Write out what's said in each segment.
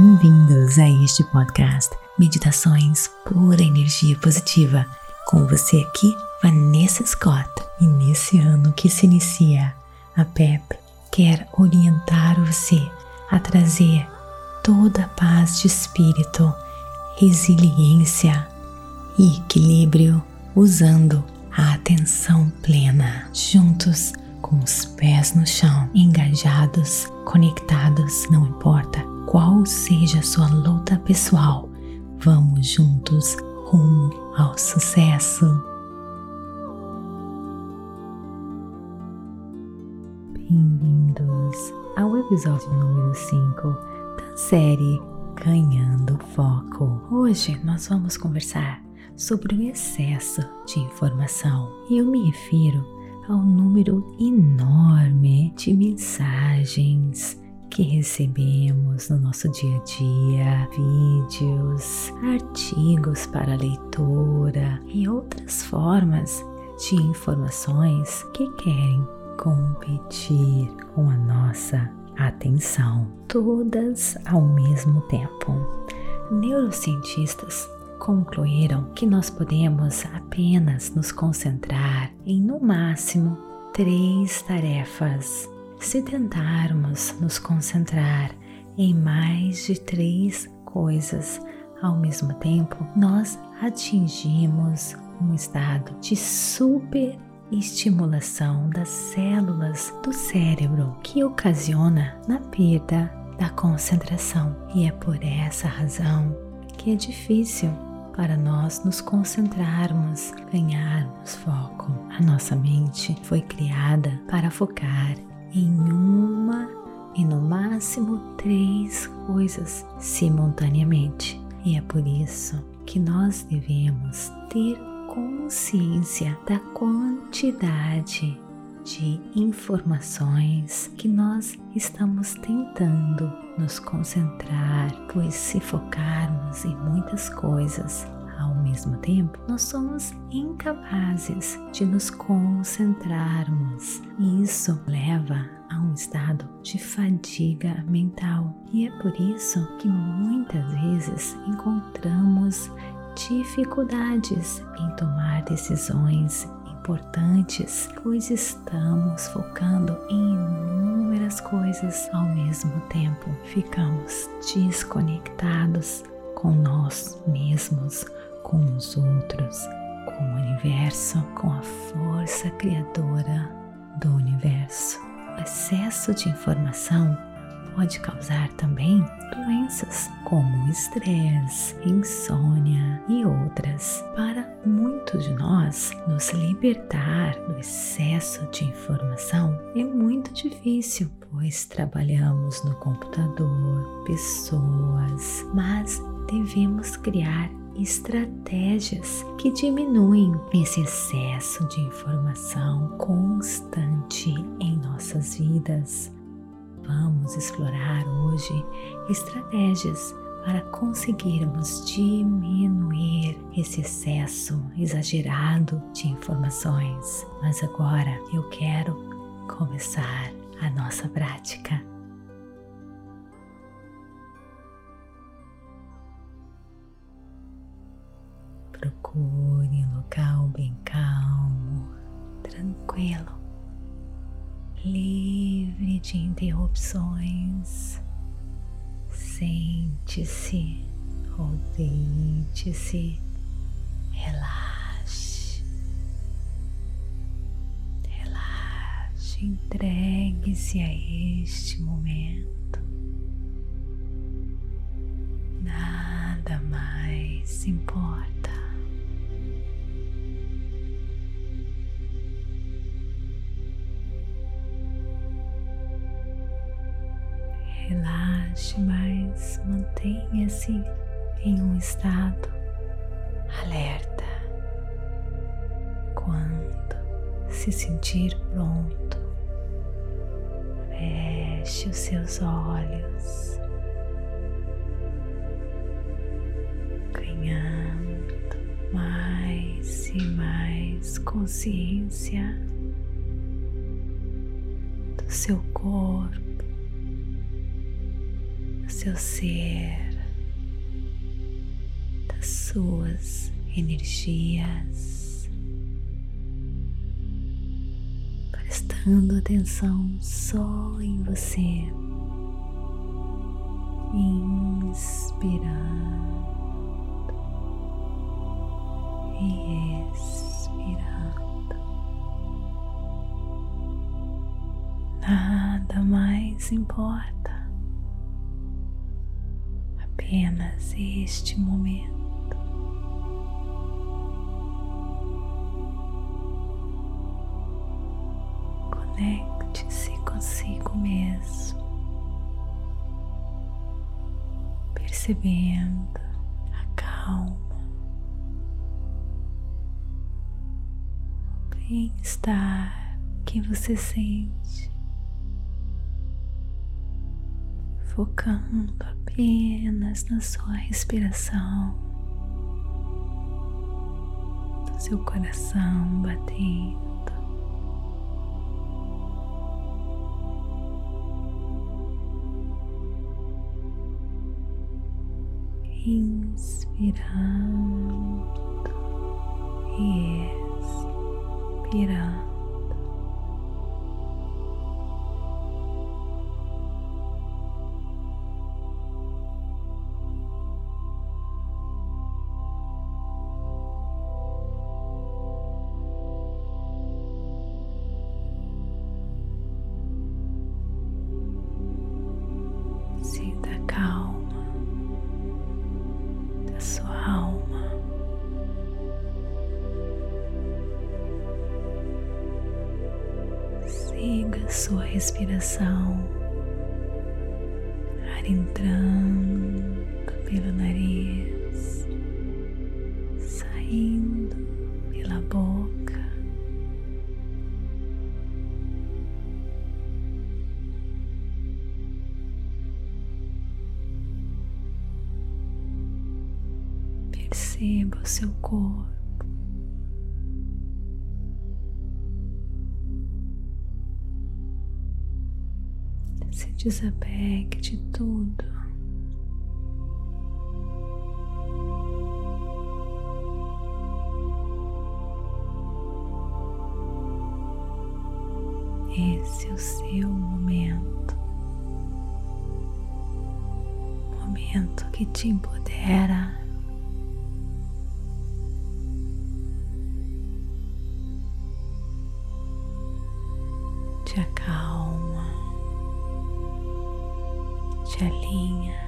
Bem-vindos a este podcast Meditações Pura Energia Positiva. Com você aqui, Vanessa Scott. E nesse ano que se inicia, a PEP quer orientar você a trazer toda a paz de espírito, resiliência e equilíbrio usando a atenção plena. Juntos, com os pés no chão, engajados, conectados, não importa qual seja a sua luta pessoal, vamos juntos rumo ao sucesso. Bem-vindos ao episódio número 5 da série Ganhando Foco. Hoje nós vamos conversar sobre o excesso de informação e eu me refiro ao número enorme de mensagens que recebemos no nosso dia a dia, vídeos, artigos para leitura e outras formas de informações que querem competir com a nossa atenção, todas ao mesmo tempo. Neurocientistas concluíram que nós podemos apenas nos concentrar em no máximo três tarefas. Se tentarmos nos concentrar em mais de três coisas ao mesmo tempo, nós atingimos um estado de super estimulação das células do cérebro que ocasiona na perda da concentração. E é por essa razão que é difícil para nós nos concentrarmos, ganharmos foco. A nossa mente foi criada para focar em uma e no máximo três coisas simultaneamente. E é por isso que nós devemos ter consciência da quantidade de informações que nós estamos tentando nos concentrar, pois se focarmos em muitas coisas mesmo tempo, nós somos incapazes de nos concentrarmos e isso leva a um estado de fadiga mental. E é por isso que muitas vezes encontramos dificuldades em tomar decisões importantes, pois estamos focando em inúmeras coisas ao mesmo tempo. Ficamos desconectados com nós mesmos, com os outros, com o universo, com a força criadora do universo. O excesso de informação pode causar também doenças como estresse, insônia e outras. Para muitos de nós, nos libertar do excesso de informação é muito difícil, pois trabalhamos no computador, pessoas, mas devemos criar estratégias que diminuem esse excesso de informação constante em nossas vidas. Vamos explorar hoje estratégias para conseguirmos diminuir esse excesso exagerado de informações. Mas agora eu quero começar a nossa prática. Procure um local bem calmo, tranquilo livre de interrupções. Sente-se ou deite-se, relaxe, relaxe, entregue-se a este momento. Nada mais importa. Mantenha-se em um estado alerta. Quando se sentir pronto, feche os seus olhos, ganhando mais e mais consciência do seu corpo seu ser, das suas energias, prestando atenção só em você, inspirando e expirando. Nada mais importa, apenas este momento. Conecte-se consigo mesmo, percebendo a calma bem-estar que você sente, focando apenas na sua respiração, no seu coração batendo. Inspirando e respirando. Respiração, ar entrando pelo nariz, saindo pela boca. Perceba o seu corpo. Desapegue de tudo. Esse é o seu momento, momento que te empodera. Te acalma te alinha,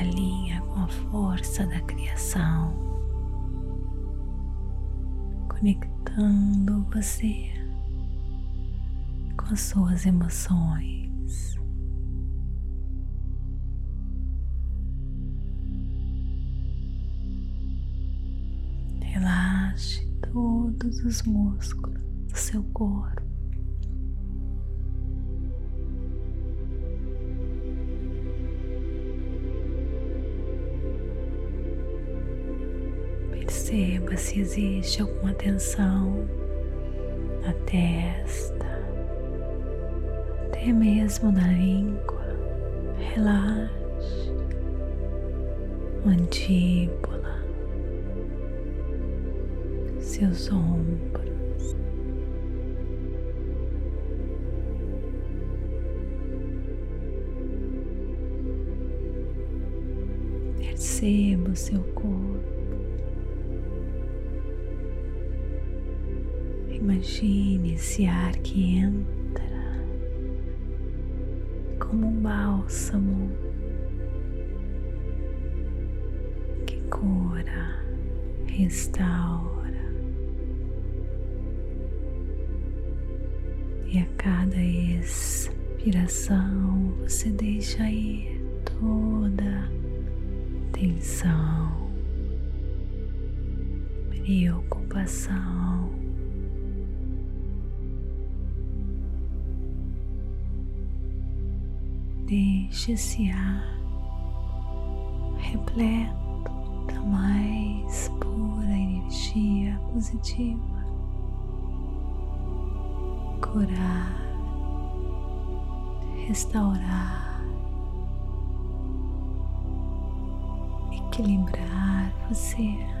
alinha com a força da criação, conectando você com as suas emoções. Relaxe todos os músculos do seu corpo. Perceba se existe alguma tensão na testa, até mesmo na língua. Relaxe, mandíbula, seus ombros. Perceba o seu corpo. Imagine esse ar que entra como um bálsamo que cura, restaura e a cada expiração você deixa ir toda tensão, preocupação. Deixe esse ar repleto da mais pura energia positiva curar, restaurar, equilibrar você.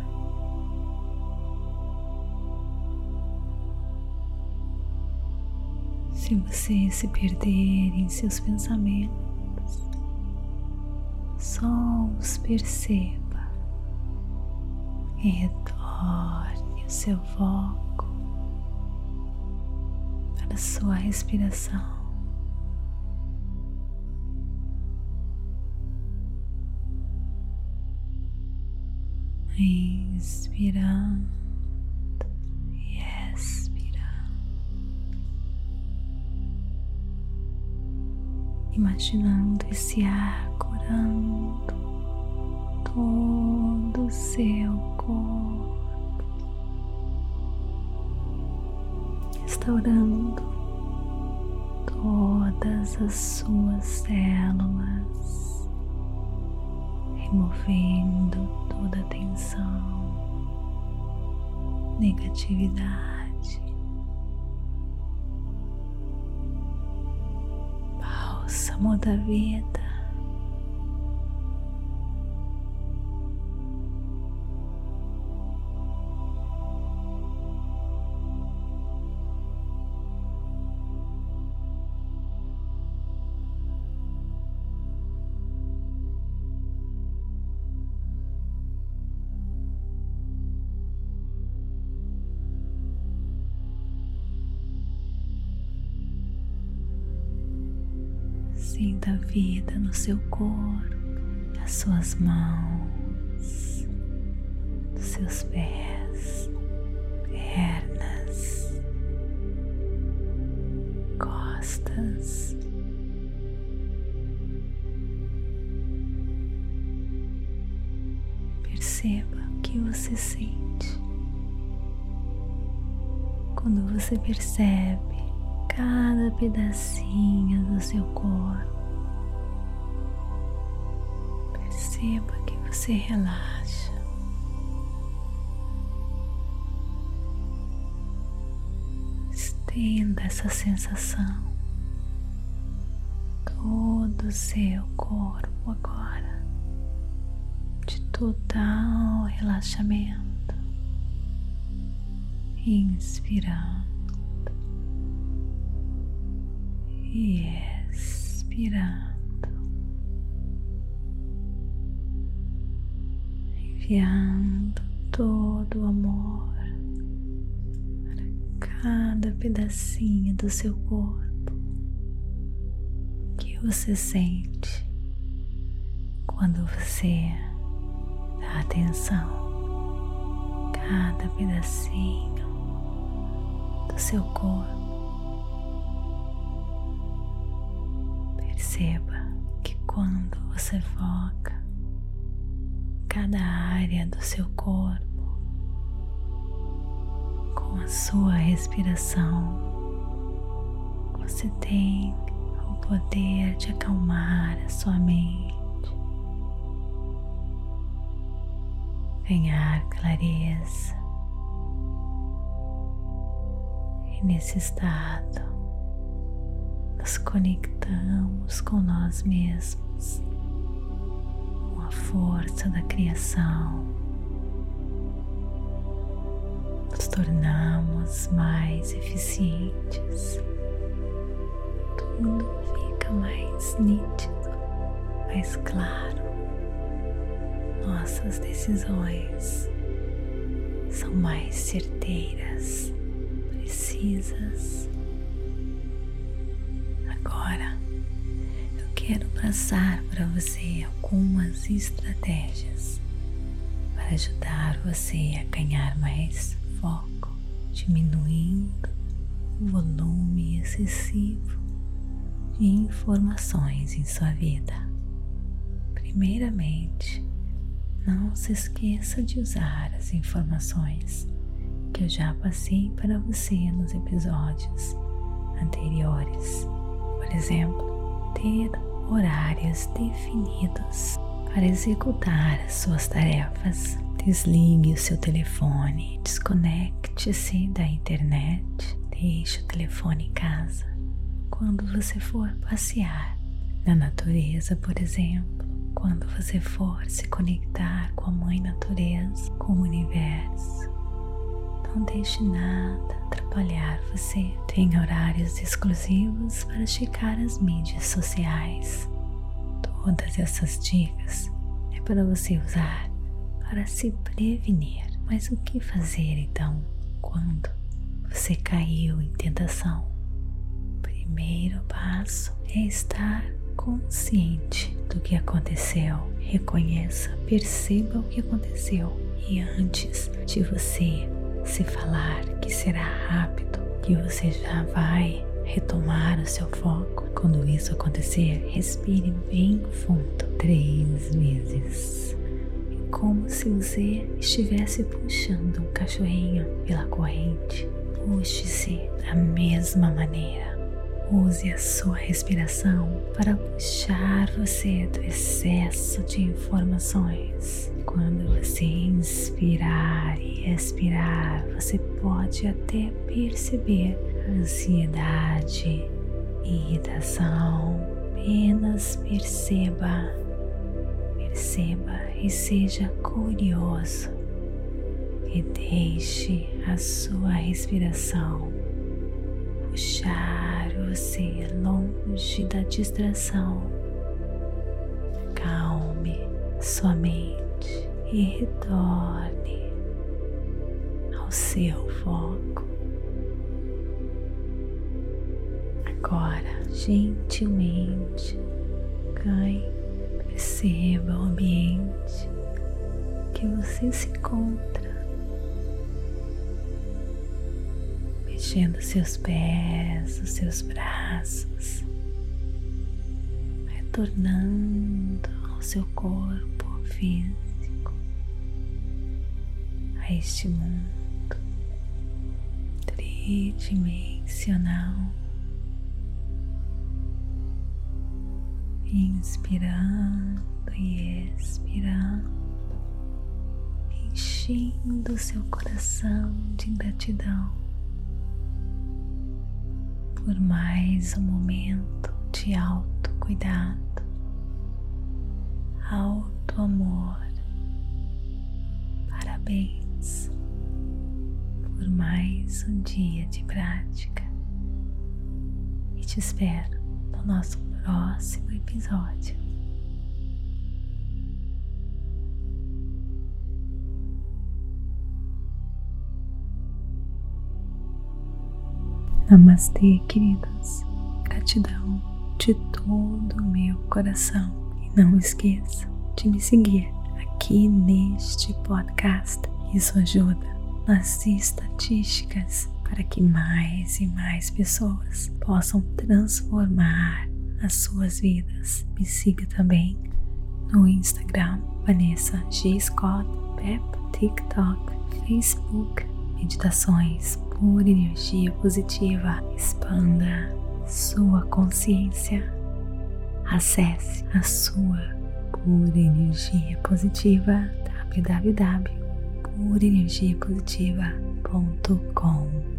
Se você se perder em seus pensamentos, só os perceba. E retorne o seu foco para a sua respiração. Inspirando imaginando esse ar curando todo o seu corpo, restaurando todas as suas células, removendo toda a tensão, negatividade amor da vida. Seu corpo, as suas mãos, os seus pés, pernas, costas. Perceba o que você sente quando você percebe cada pedacinho do seu corpo. Perceba que você relaxa. Estenda essa sensação todo o seu corpo agora de total relaxamento. Inspirando e expirando, enviando todo o amor para cada pedacinho do seu corpo que você sente quando você dá atenção cada pedacinho do seu corpo. Perceba que quando você foca cada área do seu corpo com a sua respiração, você tem o poder de acalmar a sua mente, ganhar clareza. E nesse estado, nos conectamos com nós mesmos, a força da criação, nos tornamos mais eficientes, tudo fica mais nítido, mais claro. Nossas decisões são mais certeiras, precisas quero passar para você algumas estratégias para ajudar você a ganhar mais foco, diminuindo o volume excessivo de informações em sua vida. Primeiramente, não se esqueça de usar as informações que eu já passei para você nos episódios anteriores por exemplo, ter horários definidos para executar as suas tarefas. Desligue o seu telefone, desconecte-se da internet, deixe o telefone em casa. quando você for passear na natureza, por exemplo, quando você for se conectar com a Mãe Natureza, com o universo. Não deixe nada atrapalhar você. Tem horários exclusivos para checar as mídias sociais. Todas essas dicas é para você usar para se prevenir. Mas o que fazer então quando você caiu em tentação? Primeiro passo é estar consciente do que aconteceu. Reconheça, perceba o que aconteceu e antes de você se falar que será rápido, que você já vai retomar o seu foco, quando isso acontecer, respire bem fundo três vezes. É como se você estivesse puxando um cachorrinho pela corrente. Puxe-se da mesma maneira. Use a sua respiração para puxar você do excesso de informações. Quando você inspirar e expirar, você pode até perceber ansiedade, irritação. Apenas perceba, perceba e seja curioso e deixe a sua respiração puxar você longe da distração. Calme sua mente e retorne ao seu foco. Agora, gentilmente, ganhe, perceba o ambiente que você se encontra. Mexendo seus pés, os seus braços, retornando ao seu corpo físico, a este mundo tridimensional. Inspirando e expirando, enchendo seu coração de gratidão por mais um momento de autocuidado, alto amor. Parabéns por mais um dia de prática e te espero no nosso próximo episódio. Namastê, queridos. Gratidão de todo o meu coração. E não esqueça de me seguir aqui neste podcast. Isso ajuda nas estatísticas para que mais e mais pessoas possam transformar as suas vidas. Me siga também no Instagram, Vanessa G. Scott, Pep, TikTok, Facebook, Meditações por energia positiva. Expanda sua consciência. Acesse a sua pura energia positiva www.purenergiapositiva.com